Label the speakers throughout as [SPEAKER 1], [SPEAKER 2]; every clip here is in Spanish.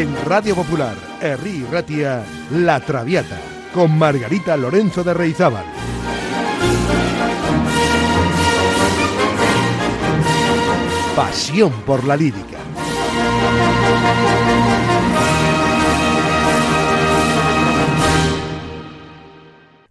[SPEAKER 1] En Radio Popular, Herri Ratia, La Traviata, con Margarita Lorenzo de Reizábal. Pasión por la lírica.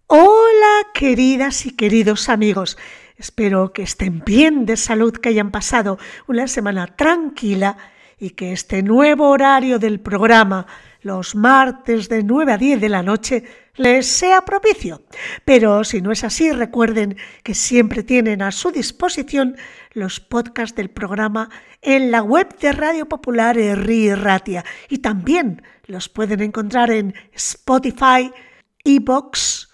[SPEAKER 2] Hola, queridas y queridos amigos. Espero que estén bien de salud, que hayan pasado una semana tranquila y que este nuevo horario del programa, los martes de 9 a 10 de la noche, les sea propicio. Pero si no es así, recuerden que siempre tienen a su disposición los podcasts del programa en la web de Radio Popular Erri Ratia y también los pueden encontrar en Spotify, Evox,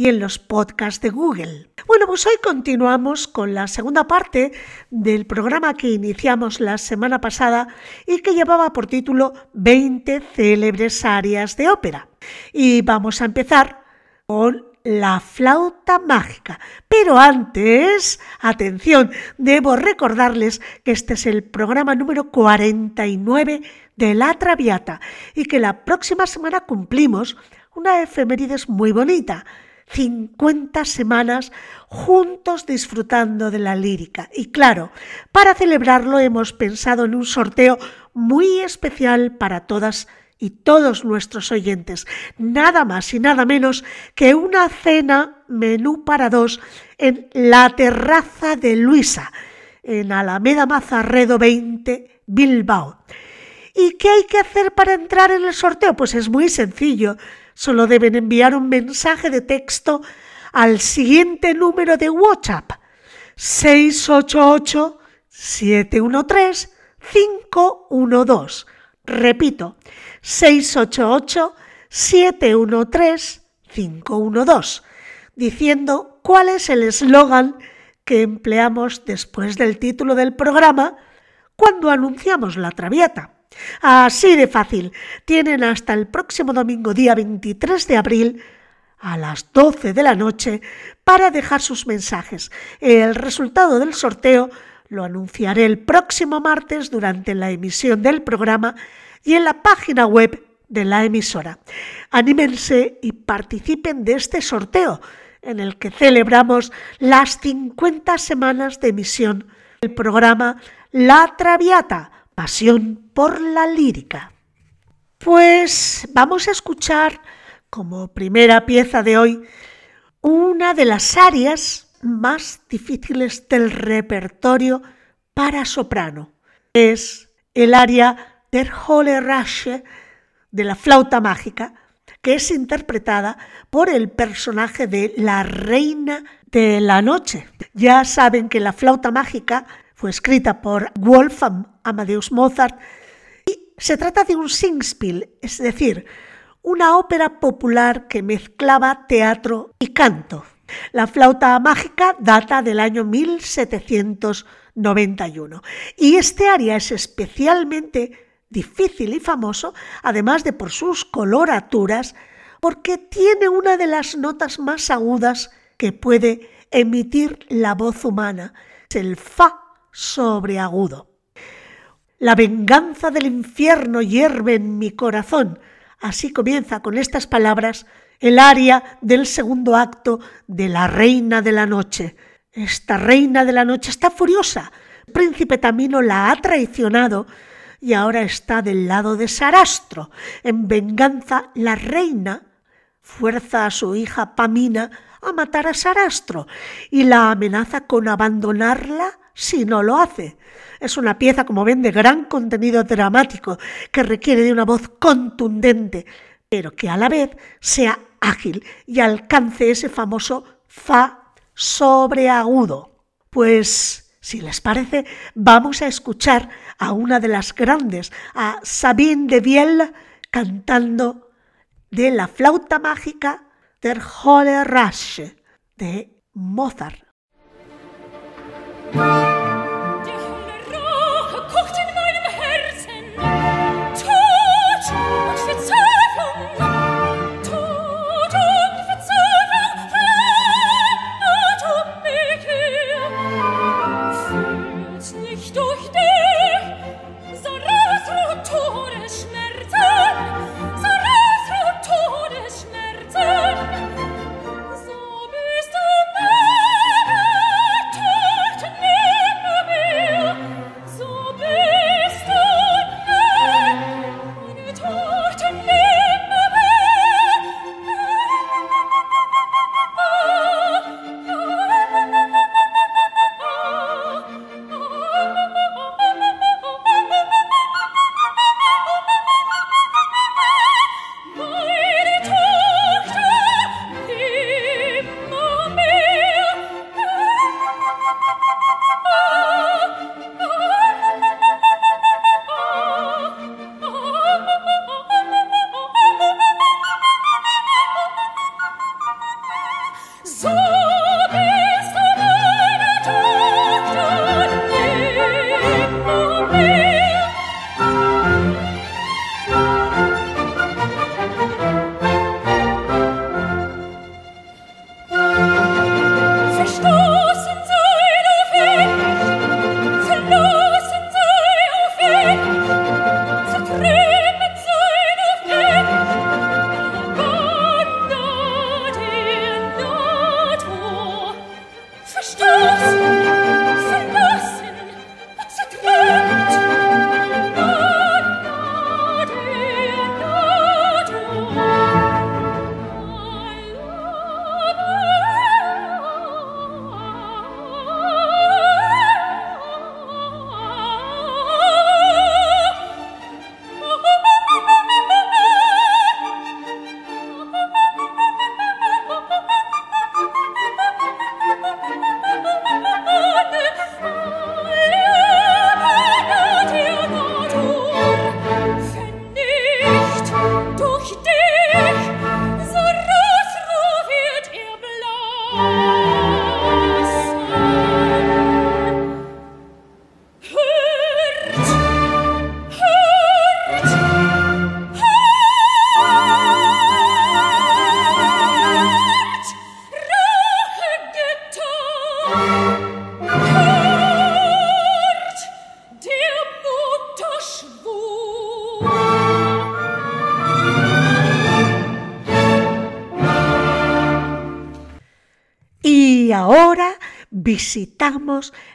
[SPEAKER 2] y en los podcasts de Google. Bueno, pues hoy continuamos con la segunda parte del programa que iniciamos la semana pasada y que llevaba por título 20 célebres áreas de ópera. Y vamos a empezar con la flauta mágica. Pero antes, atención, debo recordarles que este es el programa número 49 de La Traviata y que la próxima semana cumplimos una efemérides muy bonita. 50 semanas juntos disfrutando de la lírica. Y claro, para celebrarlo hemos pensado en un sorteo muy especial para todas y todos nuestros oyentes. Nada más y nada menos que una cena menú para dos en la terraza de Luisa, en Alameda Mazarredo 20, Bilbao. ¿Y qué hay que hacer para entrar en el sorteo? Pues es muy sencillo. Solo deben enviar un mensaje de texto al siguiente número de WhatsApp 688 713 512. Repito, 688 713 512, diciendo cuál es el eslogan que empleamos después del título del programa cuando anunciamos la traviata. Así de fácil. Tienen hasta el próximo domingo día 23 de abril a las 12 de la noche para dejar sus mensajes. El resultado del sorteo lo anunciaré el próximo martes durante la emisión del programa y en la página web de la emisora. Anímense y participen de este sorteo en el que celebramos las 50 semanas de emisión del programa La Traviata pasión por la lírica. Pues vamos a escuchar como primera pieza de hoy una de las áreas más difíciles del repertorio para soprano. Es el área der Holle Rasche de la flauta mágica, que es interpretada por el personaje de la reina de la noche. Ya saben que la flauta mágica fue escrita por Wolfgang Amadeus Mozart y se trata de un singspiel, es decir, una ópera popular que mezclaba teatro y canto. La flauta mágica data del año 1791 y este aria es especialmente difícil y famoso, además de por sus coloraturas, porque tiene una de las notas más agudas que puede emitir la voz humana, es el fa sobreagudo. La venganza del infierno hierve en mi corazón. Así comienza con estas palabras el aria del segundo acto de La Reina de la Noche. Esta Reina de la Noche está furiosa. Príncipe Tamino la ha traicionado y ahora está del lado de Sarastro. En venganza, la reina fuerza a su hija Pamina a matar a Sarastro y la amenaza con abandonarla si no lo hace. Es una pieza, como ven, de gran contenido dramático, que requiere de una voz contundente, pero que a la vez sea ágil y alcance ese famoso fa sobreagudo. Pues, si les parece, vamos a escuchar a una de las grandes, a Sabine de Viel, cantando de la flauta mágica der Holle Rasche de Mozart.
[SPEAKER 3] Música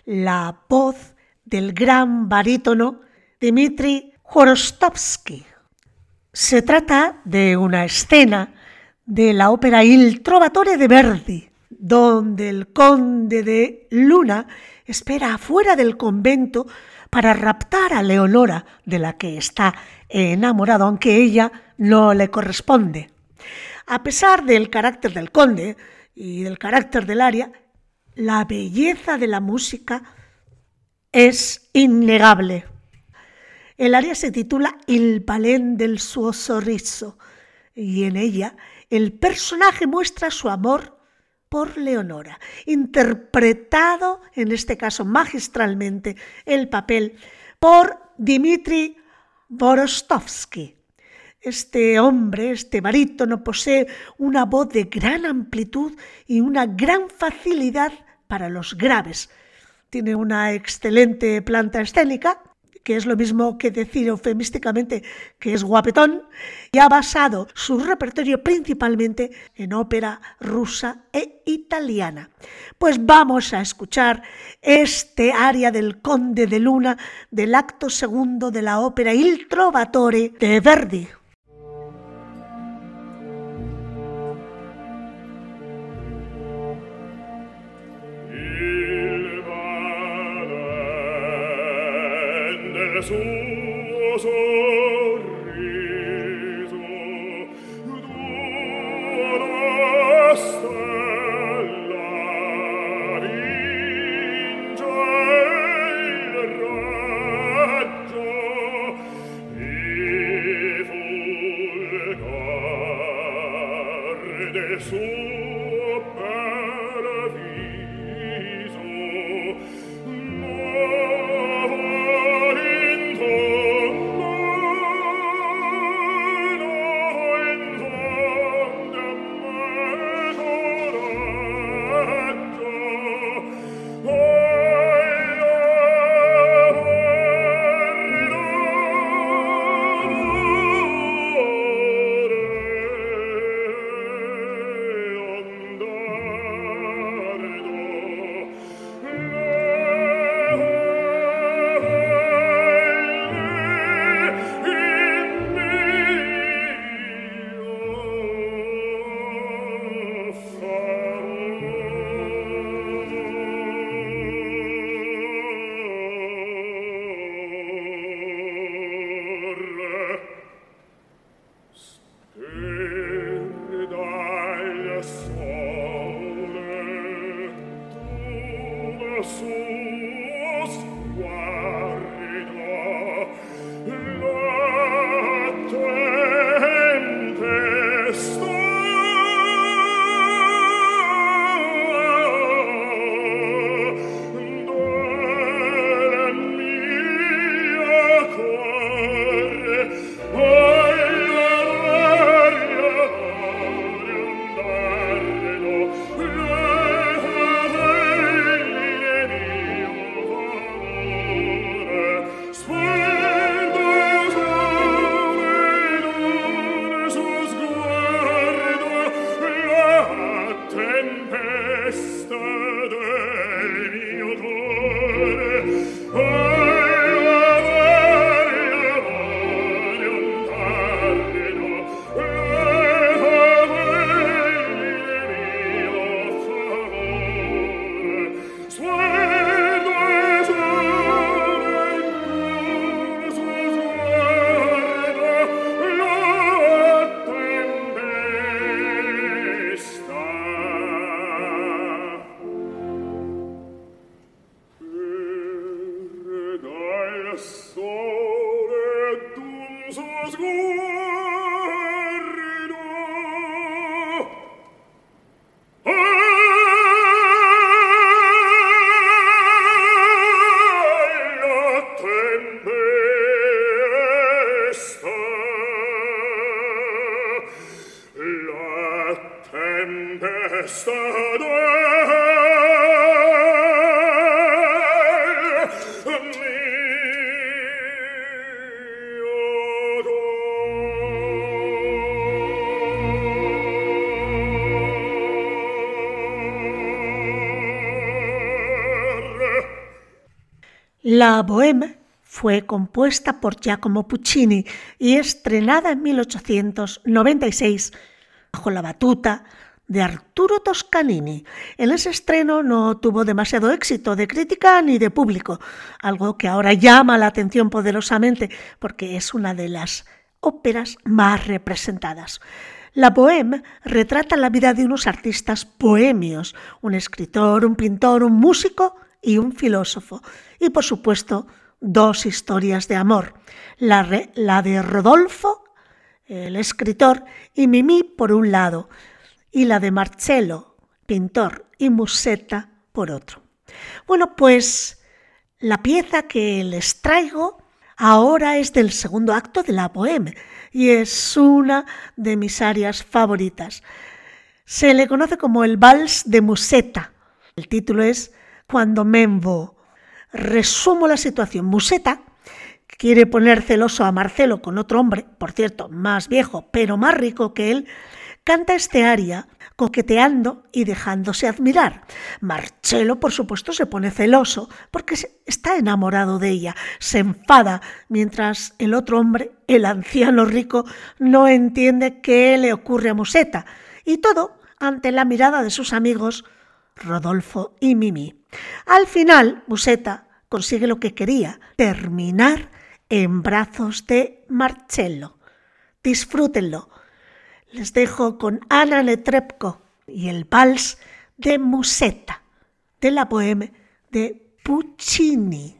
[SPEAKER 3] la voz del gran barítono Dmitri Khorostovsky. Se trata de una escena de la ópera Il Trovatore de Verdi, donde el conde de Luna espera afuera del convento para raptar a Leonora, de la que está enamorado, aunque ella no le corresponde. A pesar del carácter del conde y del carácter del aria, la belleza de la música es innegable. El aria se titula Il balén del suo sorriso y en ella el personaje muestra su amor por Leonora, interpretado, en este caso magistralmente, el papel por Dmitri Borostovsky. Este hombre, este barítono, posee una voz de gran amplitud y una gran facilidad para los graves. Tiene una excelente planta escénica que es lo mismo que decir eufemísticamente que es guapetón, y ha basado su repertorio principalmente en ópera rusa e italiana. Pues vamos a escuchar este aria del Conde de Luna del acto segundo de la ópera Il Trovatore de Verdi.
[SPEAKER 2] La Bohème fue compuesta por Giacomo Puccini y estrenada en 1896 bajo la batuta de Arturo Toscanini. En ese estreno no tuvo demasiado éxito de crítica ni de público, algo que ahora llama la atención poderosamente porque es una de las óperas más representadas. La Bohème retrata la vida de unos artistas bohemios, un escritor, un pintor, un músico y un filósofo. Y por supuesto, dos historias de amor, la, la de Rodolfo, el escritor, y Mimi por un lado, y la de Marcello, pintor, y Musetta por otro. Bueno, pues la pieza que les traigo ahora es del segundo acto de la Bohème y es una de mis áreas favoritas. Se le conoce como el Vals de Musetta. El título es Cuando Membo. Resumo la situación. Musetta quiere poner celoso a Marcelo con otro hombre, por cierto, más viejo, pero más rico que él, canta este aria coqueteando y dejándose admirar. Marcelo, por supuesto, se pone celoso porque está enamorado de ella, se enfada, mientras el otro hombre, el anciano rico, no entiende qué le ocurre a Museta, y todo ante la mirada de sus amigos Rodolfo y Mimi. Al final, Museta consigue lo que quería, terminar en brazos de Marcello. Disfrútenlo les dejo con Ana Netrebko y el vals de Musetta de la poema de Puccini.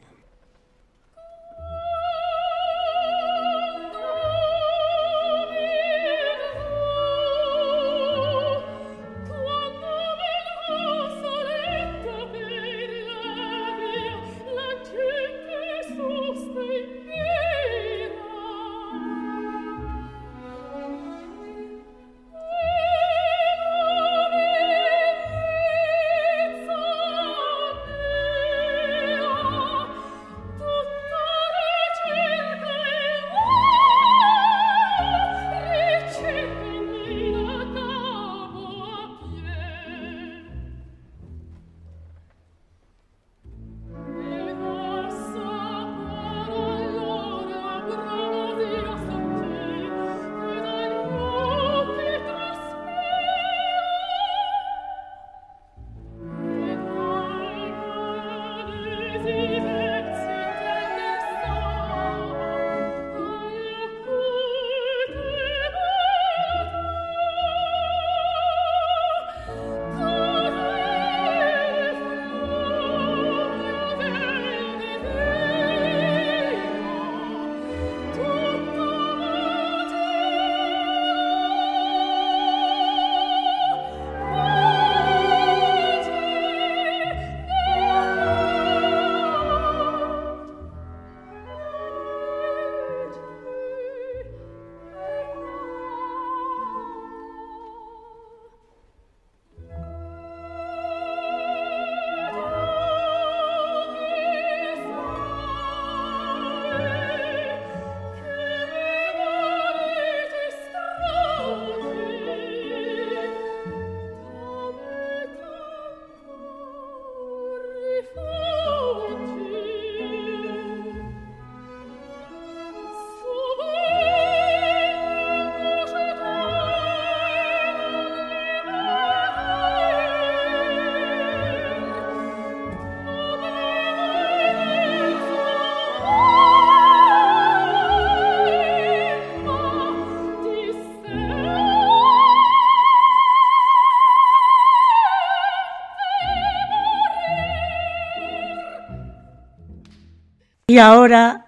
[SPEAKER 2] Y ahora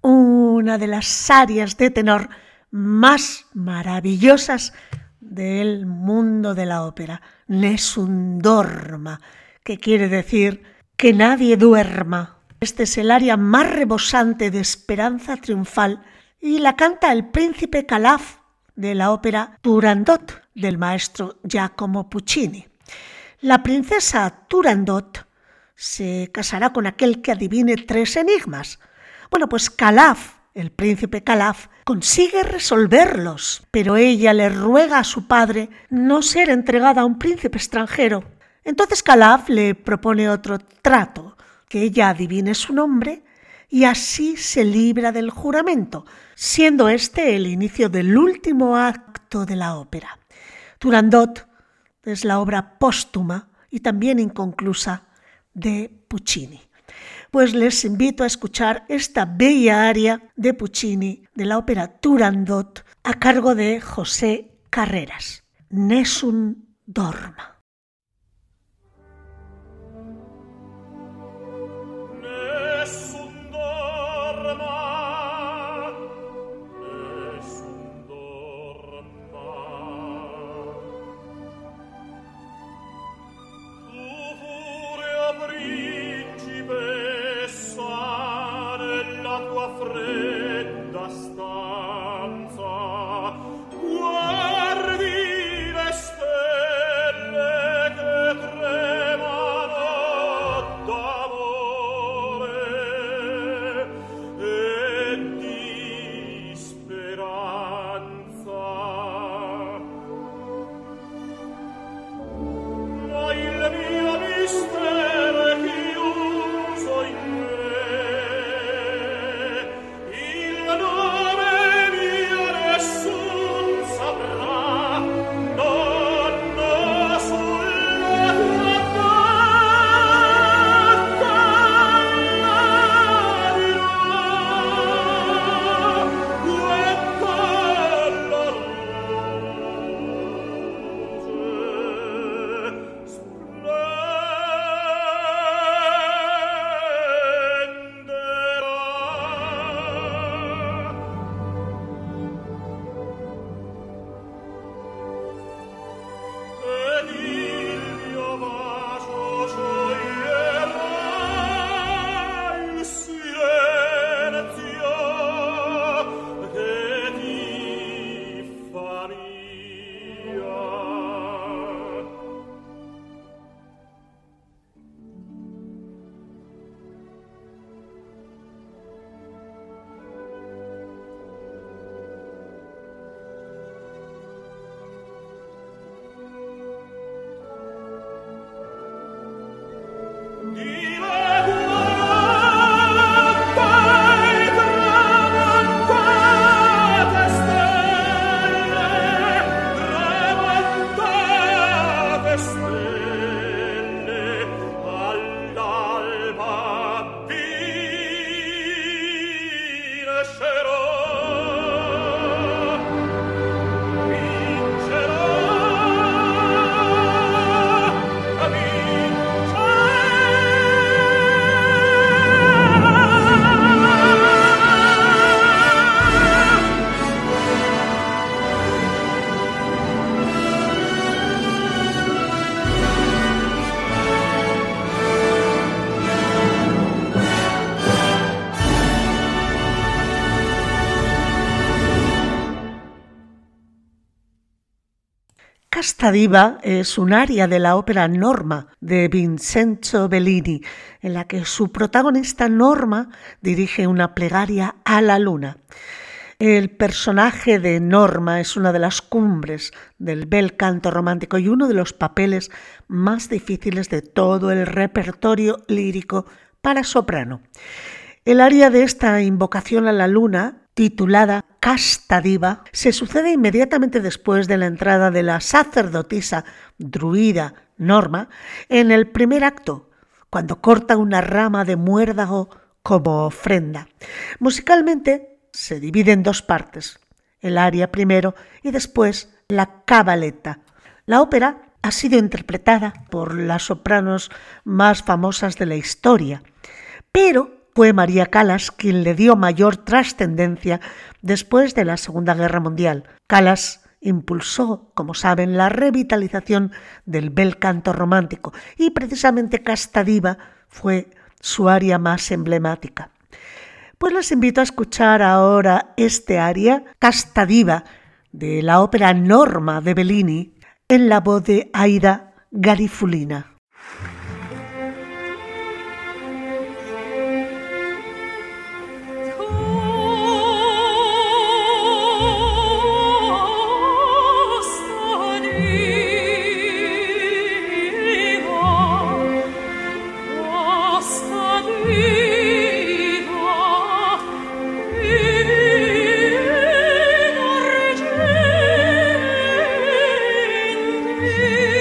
[SPEAKER 2] una de las áreas de tenor más maravillosas del mundo de la ópera, Nessun dorma, que quiere decir que nadie duerma. Este es el área más rebosante de esperanza triunfal y la canta el príncipe Calaf de la ópera Turandot del maestro Giacomo Puccini. La princesa Turandot se casará con aquel que adivine tres enigmas. Bueno, pues Calaf, el príncipe Calaf, consigue resolverlos, pero ella le ruega a su padre no ser entregada a un príncipe extranjero. Entonces Calaf le propone otro trato.
[SPEAKER 3] que ella adivine su nombre y así se libra del juramento, siendo este el inicio del último acto de la ópera. Turandot es la obra póstuma y también inconclusa de Puccini. Pues les invito a escuchar esta bella aria de Puccini de la ópera Turandot a cargo de José Carreras. Nessun dorma. Esta diva es un aria de la ópera Norma de Vincenzo Bellini, en la que su protagonista Norma dirige una plegaria a la luna. El personaje de Norma es una de las cumbres del bel canto romántico y uno de los papeles más difíciles de todo el repertorio lírico para soprano. El aria de esta invocación a la luna titulada Casta Diva, se sucede inmediatamente después de la entrada de la sacerdotisa druida Norma en el primer acto, cuando corta una rama de muérdago como ofrenda. Musicalmente se divide en dos partes, el aria primero y después la cabaleta. La ópera ha sido interpretada por las sopranos más famosas de la historia, pero fue María Calas quien le dio mayor trascendencia después de la Segunda Guerra Mundial. Calas impulsó, como saben, la revitalización del bel canto romántico y precisamente Casta Diva fue su aria más emblemática. Pues les invito a escuchar ahora este aria, Casta Diva, de la ópera Norma de Bellini, en la voz de Aida Garifulina. you.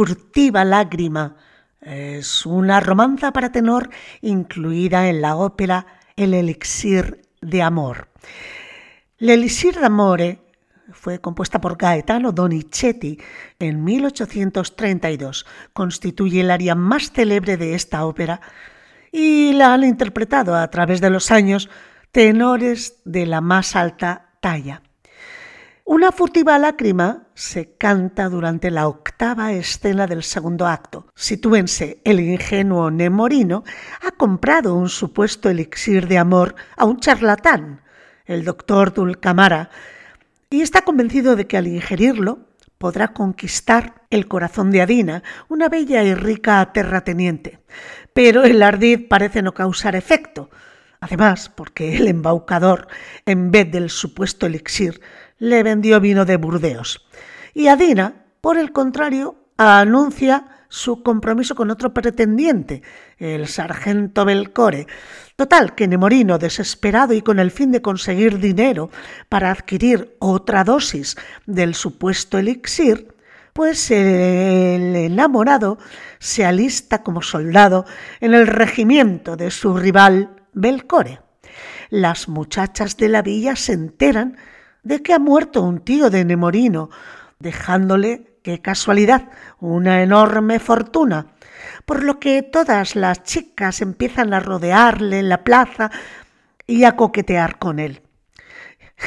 [SPEAKER 2] Furtiva lágrima es una romanza para tenor incluida en la ópera El elixir de amor. L'elixir d'amore fue compuesta por Gaetano Donizetti en 1832. Constituye el área más célebre de esta ópera y la han interpretado a través de los años tenores de la más alta talla. Una furtiva lágrima se canta durante la octava escena del segundo acto. Sitúense, el ingenuo Nemorino ha comprado un supuesto elixir de amor a un charlatán, el doctor Dulcamara, y está convencido de que al ingerirlo podrá conquistar el corazón de Adina, una bella y rica terrateniente. Pero el ardid parece no causar efecto. Además, porque el embaucador, en vez del supuesto elixir, le vendió vino de Burdeos. Y Adina, por el contrario, anuncia su compromiso con otro pretendiente, el sargento Belcore. Total, que Nemorino, desesperado y con el fin de conseguir dinero para adquirir otra dosis del supuesto elixir, pues el enamorado se alista como soldado en el regimiento de su rival Belcore. Las muchachas de la villa se enteran de que ha muerto un tío de Nemorino, dejándole, qué casualidad, una enorme fortuna, por lo que todas las chicas empiezan a rodearle en la plaza y a coquetear con él.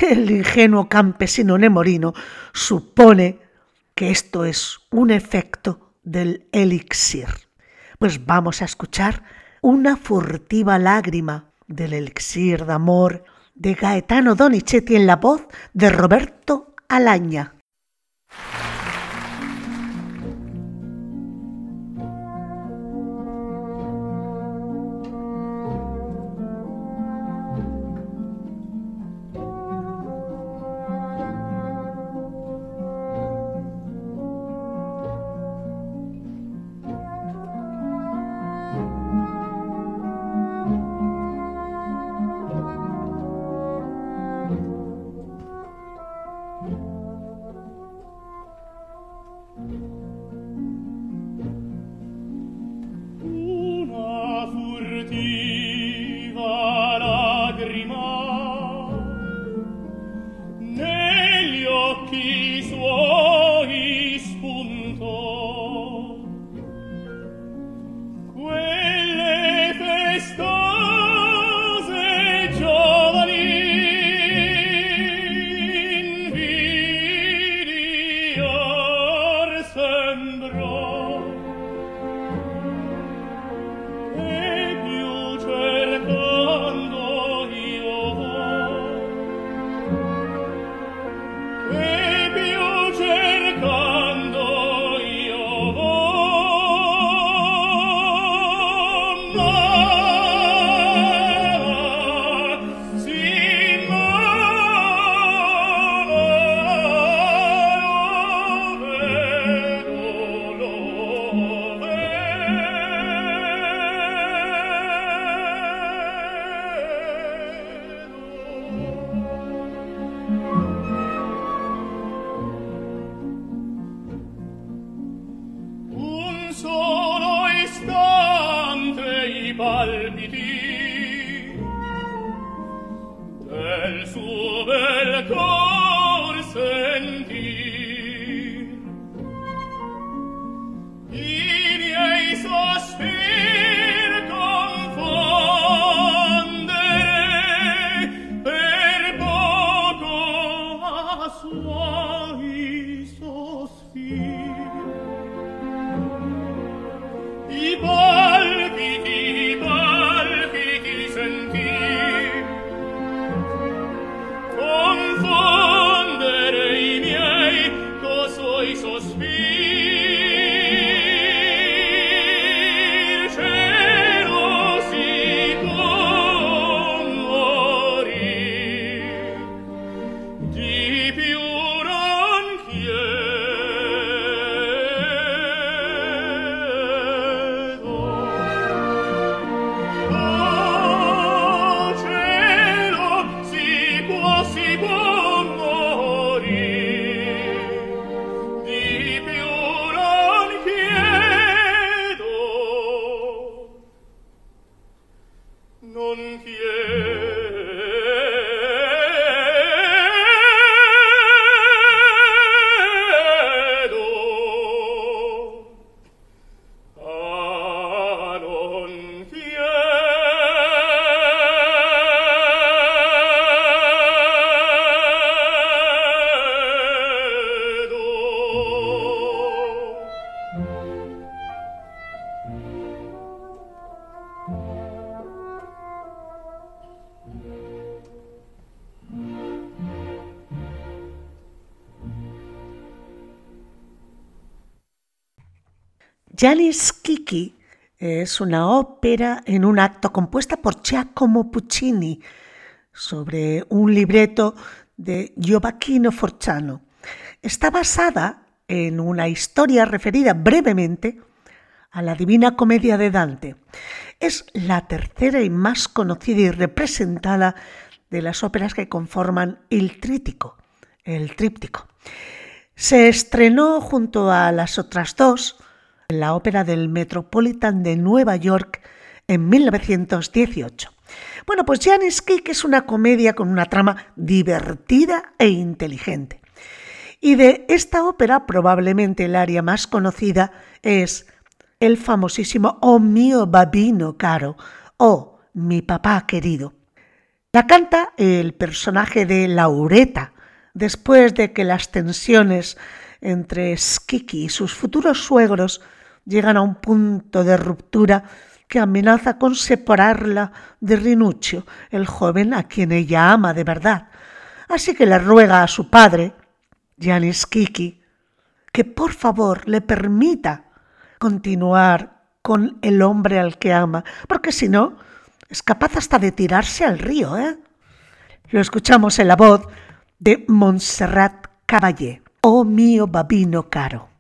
[SPEAKER 2] El ingenuo campesino Nemorino supone que esto es un efecto del elixir. Pues vamos a escuchar una furtiva lágrima del elixir de amor de Gaetano Donizetti en la voz de Roberto Alaña. Janis Kiki es una ópera en un acto compuesta por Giacomo Puccini sobre un libreto de Giovacchino Forciano. Está basada en una historia referida brevemente a la Divina Comedia de Dante. Es la tercera y más conocida y representada de las óperas que conforman el trítico, el tríptico. Se estrenó junto a las otras dos la ópera del Metropolitan de Nueva York en 1918. Bueno, pues Janis Kick es una comedia con una trama divertida e inteligente. Y de esta ópera probablemente el área más conocida es el famosísimo Oh mio babino caro o Mi papá querido. La canta el personaje de Laureta, después de que las tensiones entre Skiki y sus futuros suegros llegan a un punto de ruptura que amenaza con separarla de Rinuccio, el joven a quien ella ama de verdad. Así que le ruega a su padre, Janis Kiki, que por favor le permita continuar con el hombre al que ama, porque si no, es capaz hasta de tirarse al río. ¿eh? Lo escuchamos en la voz de Montserrat Caballé, oh mío babino caro.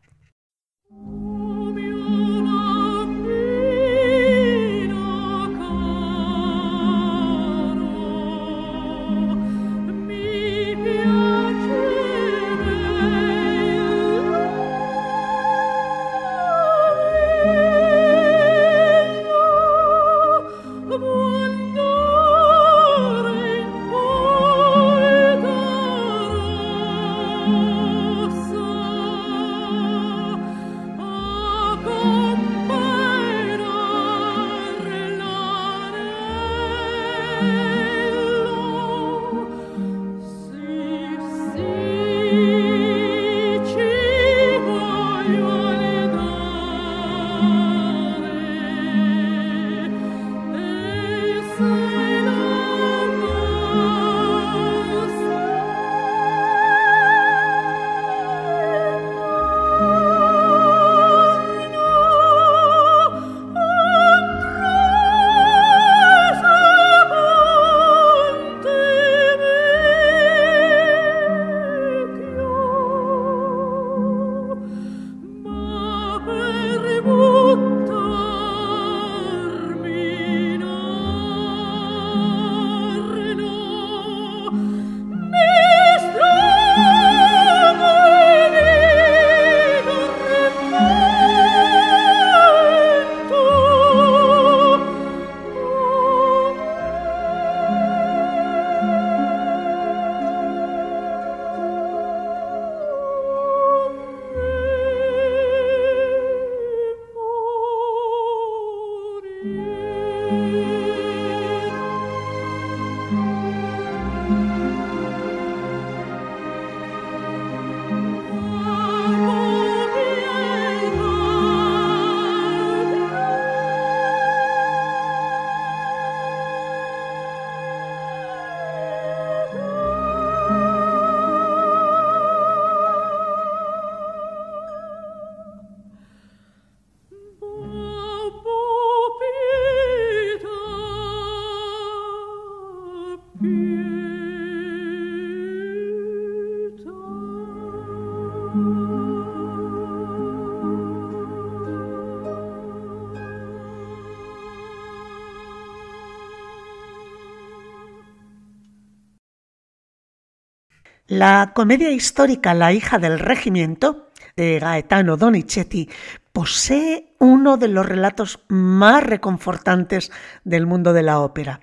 [SPEAKER 2] La comedia histórica La hija del regimiento de Gaetano Donizetti posee uno de los relatos más reconfortantes del mundo de la ópera.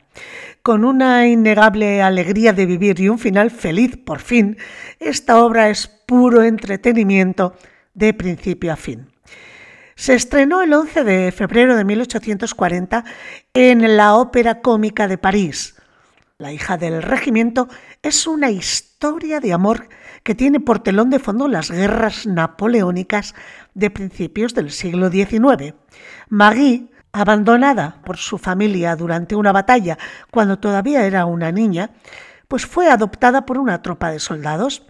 [SPEAKER 2] Con una innegable alegría de vivir y un final feliz por fin, esta obra es puro entretenimiento de principio a fin. Se estrenó el 11 de febrero de 1840 en la Ópera Cómica de París. La hija del regimiento es una historia de amor que tiene por telón de fondo las guerras napoleónicas de principios del siglo XIX. Maggie, abandonada por su familia durante una batalla cuando todavía era una niña, pues fue adoptada por una tropa de soldados.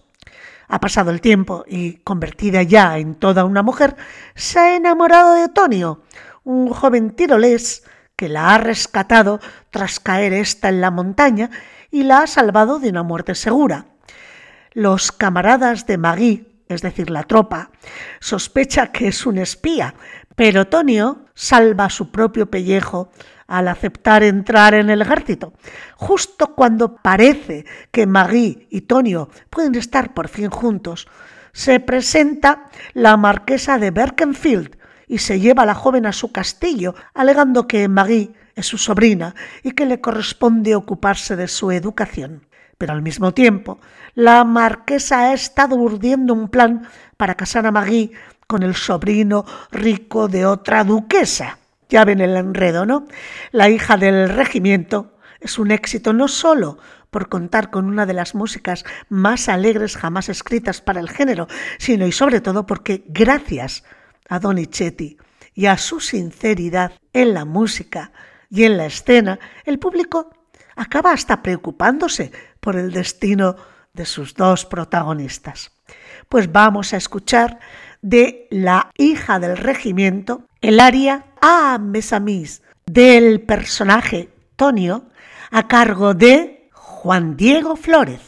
[SPEAKER 2] Ha pasado el tiempo y, convertida ya en toda una mujer, se ha enamorado de Tonio, un joven tirolés que la ha rescatado tras caer esta en la montaña y la ha salvado de una muerte segura. Los camaradas de Magui, es decir, la tropa, sospecha que es un espía, pero Tonio salva su propio pellejo al aceptar entrar en el ejército, justo cuando parece que Magui y Tonio pueden estar por fin juntos. Se presenta la marquesa de Berkenfield y se lleva a la joven a su castillo, alegando que Magui es su sobrina y que le corresponde ocuparse de su educación. Pero al mismo tiempo, la marquesa ha estado urdiendo un plan para casar a Magui con el sobrino rico de otra duquesa. Ya ven el enredo, ¿no? La hija del regimiento es un éxito no solo por contar con una de las músicas más alegres jamás escritas para el género, sino y sobre todo porque gracias a Donizetti y a su sinceridad en la música y en la escena, el público acaba hasta preocupándose por el destino de sus dos protagonistas. Pues vamos a escuchar de la hija del regimiento el aria A Mesamis del personaje Tonio a cargo de Juan Diego Flores.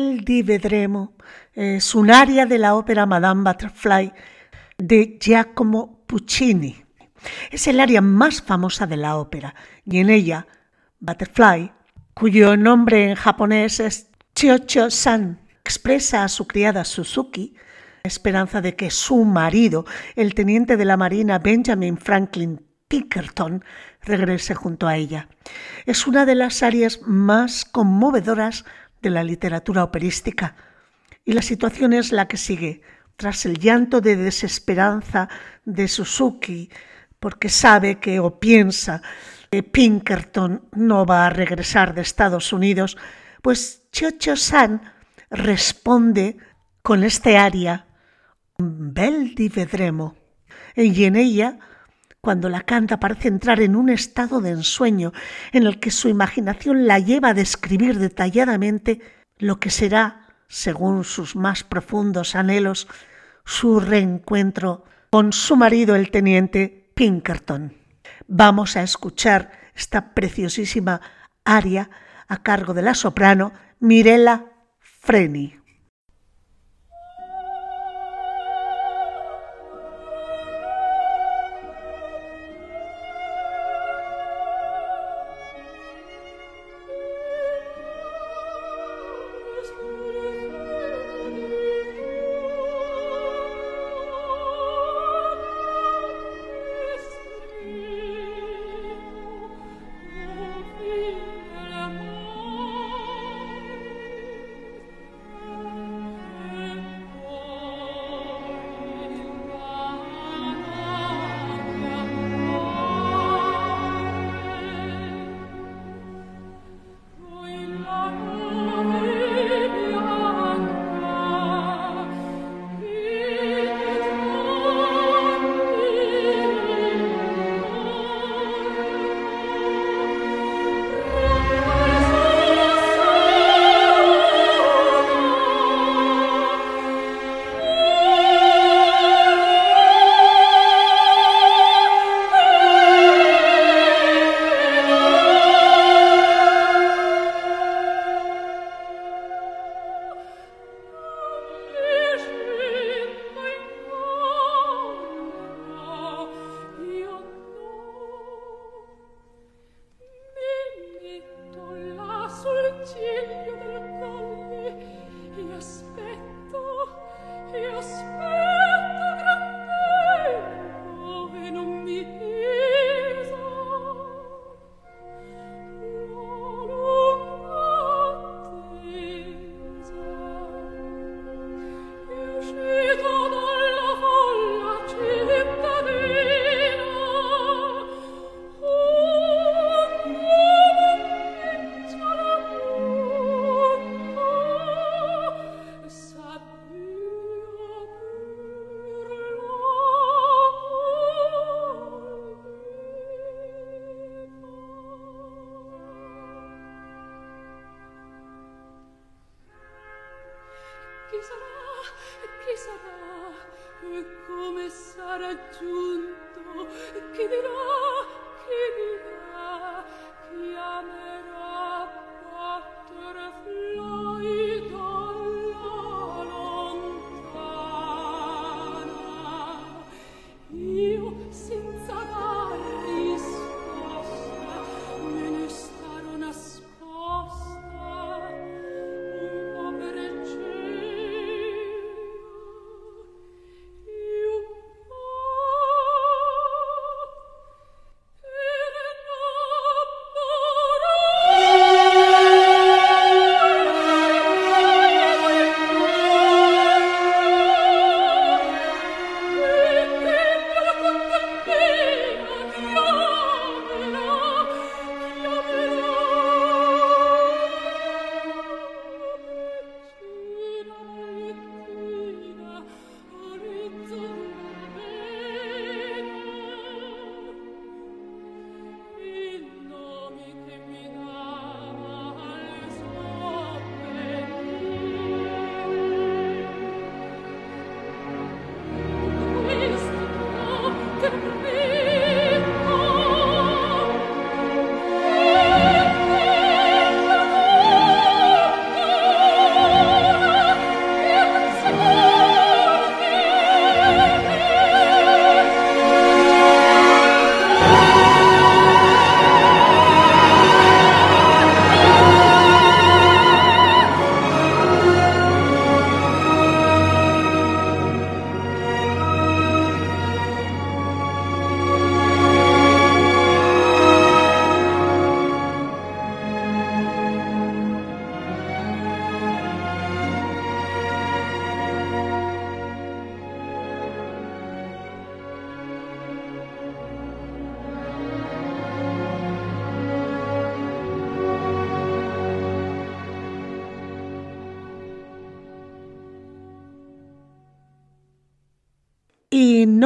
[SPEAKER 2] Vedremo es un aria de la ópera Madame Butterfly de Giacomo Puccini. Es el aria más famosa de la ópera y en ella Butterfly, cuyo nombre en japonés es Chiocho-san, expresa a su criada Suzuki la esperanza de que su marido, el teniente de la Marina Benjamin Franklin Pinkerton, regrese junto a ella. Es una de las arias más conmovedoras de la literatura operística. Y la situación es la que sigue, tras el llanto de desesperanza de Suzuki, porque sabe que o piensa que Pinkerton no va a regresar de Estados Unidos, pues Chocho San responde con este aria, Bel di vedremo, y en ella cuando la canta parece entrar en un estado de ensueño en el que su imaginación la lleva a describir detalladamente lo que será, según sus más profundos anhelos, su reencuentro con su marido el teniente Pinkerton. Vamos a escuchar esta preciosísima aria a cargo de la soprano Mirella Freni.
[SPEAKER 4] sarà, chi sarà, e come sarà giunto, Chi dirà, Chi dirà.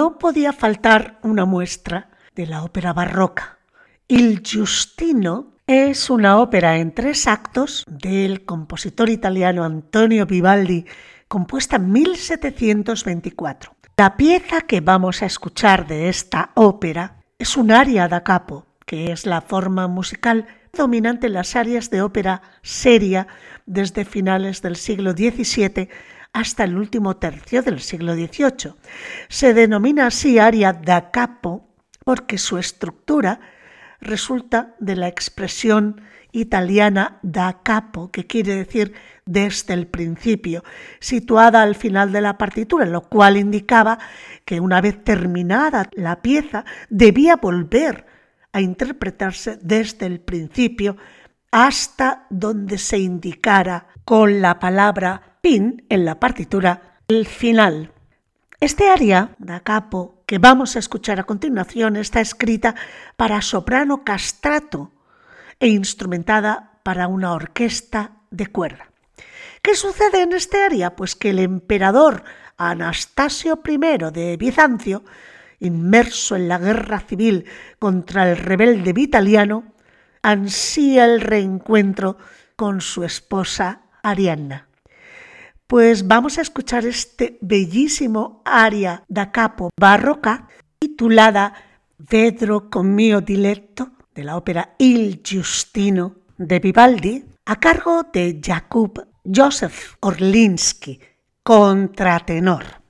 [SPEAKER 2] No podía faltar una muestra de la ópera barroca. Il Giustino es una ópera en tres actos del compositor italiano Antonio Vivaldi, compuesta en 1724. La pieza que vamos a escuchar de esta ópera es un aria da capo, que es la forma musical dominante en las arias de ópera seria desde finales del siglo XVII hasta el último tercio del siglo XVIII. Se denomina así aria da capo porque su estructura resulta de la expresión italiana da capo, que quiere decir desde el principio, situada al final de la partitura, lo cual indicaba que una vez terminada la pieza debía volver a interpretarse desde el principio hasta donde se indicara con la palabra pin en la partitura el final. Este aria da capo que vamos a escuchar a continuación está escrita para soprano castrato e instrumentada para una orquesta de cuerda. ¿Qué sucede en este aria? Pues que el emperador Anastasio I de Bizancio, inmerso en la guerra civil contra el rebelde vitaliano, ansía el reencuentro con su esposa Arianna. Pues vamos a escuchar este bellísimo aria da capo barroca titulada Vedro con mio diletto de la ópera Il Giustino de Vivaldi a cargo de Jakub Joseph Orlinsky, contratenor.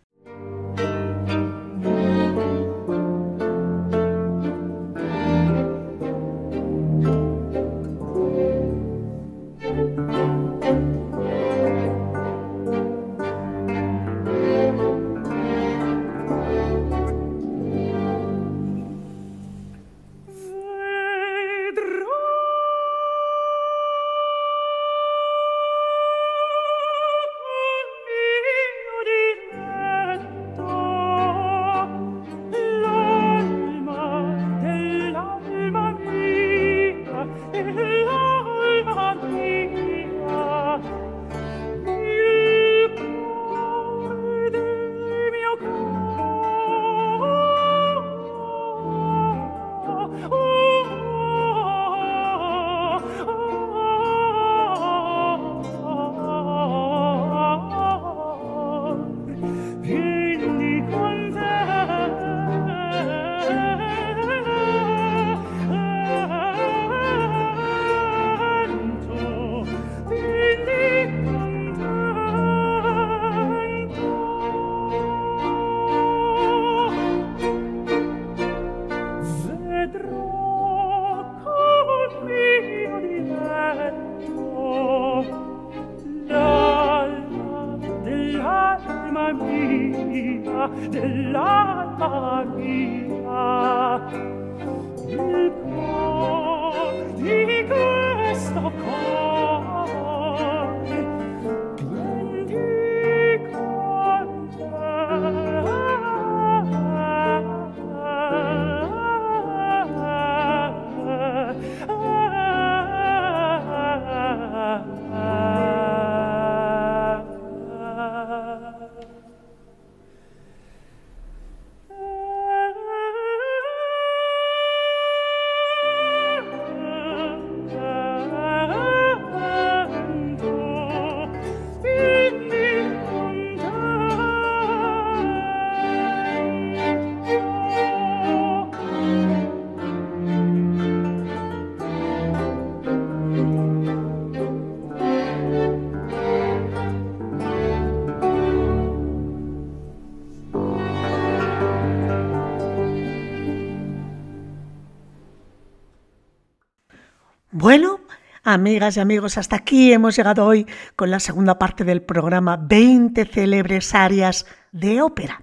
[SPEAKER 2] Amigas y amigos, hasta aquí hemos llegado hoy con la segunda parte del programa 20 célebres áreas de ópera.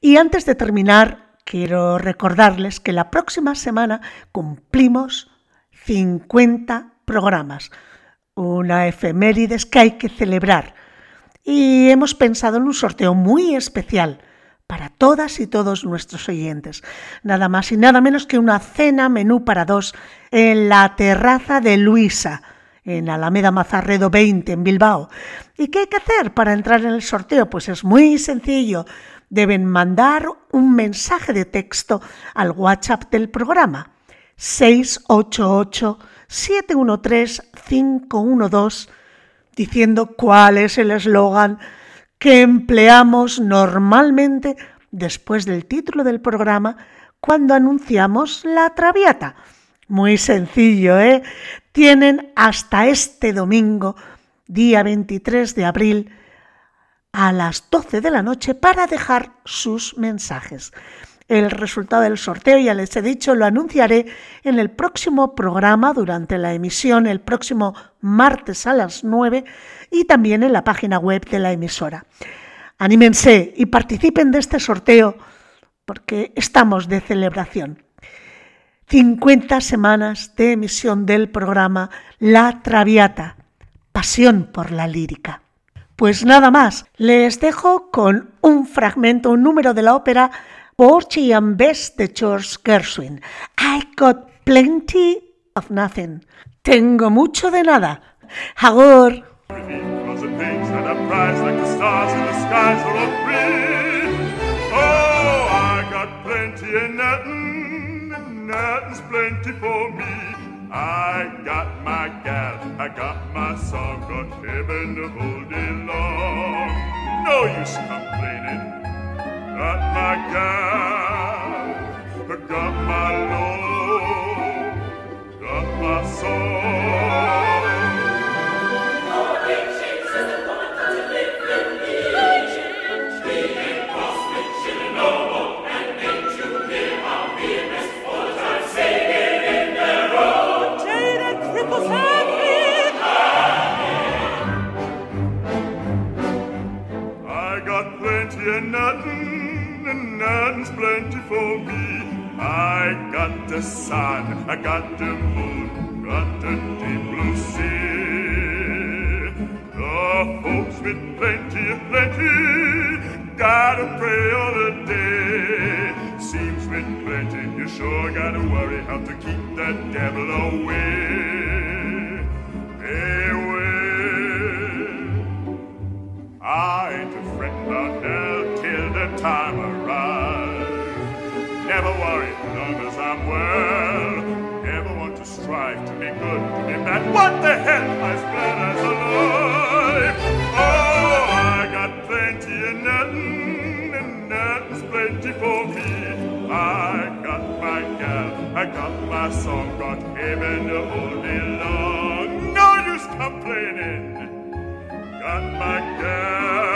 [SPEAKER 2] Y antes de terminar, quiero recordarles que la próxima semana cumplimos 50 programas, una efemérides que hay que celebrar. Y hemos pensado en un sorteo muy especial para todas y todos nuestros oyentes. Nada más y nada menos que una cena menú para dos en la terraza de Luisa, en Alameda Mazarredo 20, en Bilbao. ¿Y qué hay que hacer para entrar en el sorteo? Pues es muy sencillo. Deben mandar un mensaje de texto al WhatsApp del programa 688-713-512 diciendo cuál es el eslogan que empleamos normalmente después del título del programa cuando anunciamos la traviata. Muy sencillo, ¿eh? Tienen hasta este domingo, día 23 de abril, a las 12 de la noche para dejar sus mensajes. El resultado del sorteo, ya les he dicho, lo anunciaré en el próximo programa durante la emisión el próximo martes a las 9 y también en la página web de la emisora. Anímense y participen de este sorteo porque estamos de celebración. 50 semanas de emisión del programa La Traviata, pasión por la lírica. Pues nada más, les dejo con un fragmento, un número de la ópera Porgy and Bess de George Gershwin. I got plenty of nothing. Tengo mucho de nada. Agur.
[SPEAKER 3] Because it makes and a prize like the stars in the skies are all free. Oh, I got plenty and nothing, and nothing's plenty for me. I got my gal, I got my song, got heaven hold day long. No use complaining. Got my gal, got my love, got my song. The sun, I got the moon, got the deep blue sea. The folks with plenty, plenty, gotta pray all the day. Seems with plenty, you sure gotta worry how to keep the devil away. Away. I ain't a friend about hell till the time well. Never want to strive to be good, to be bad. What the hell? As bad as alive. Oh, I got plenty of nothing, and nothing's plenty for me. I got my gal, I got my song, got heaven to hold me long. No use complaining. Got my gal.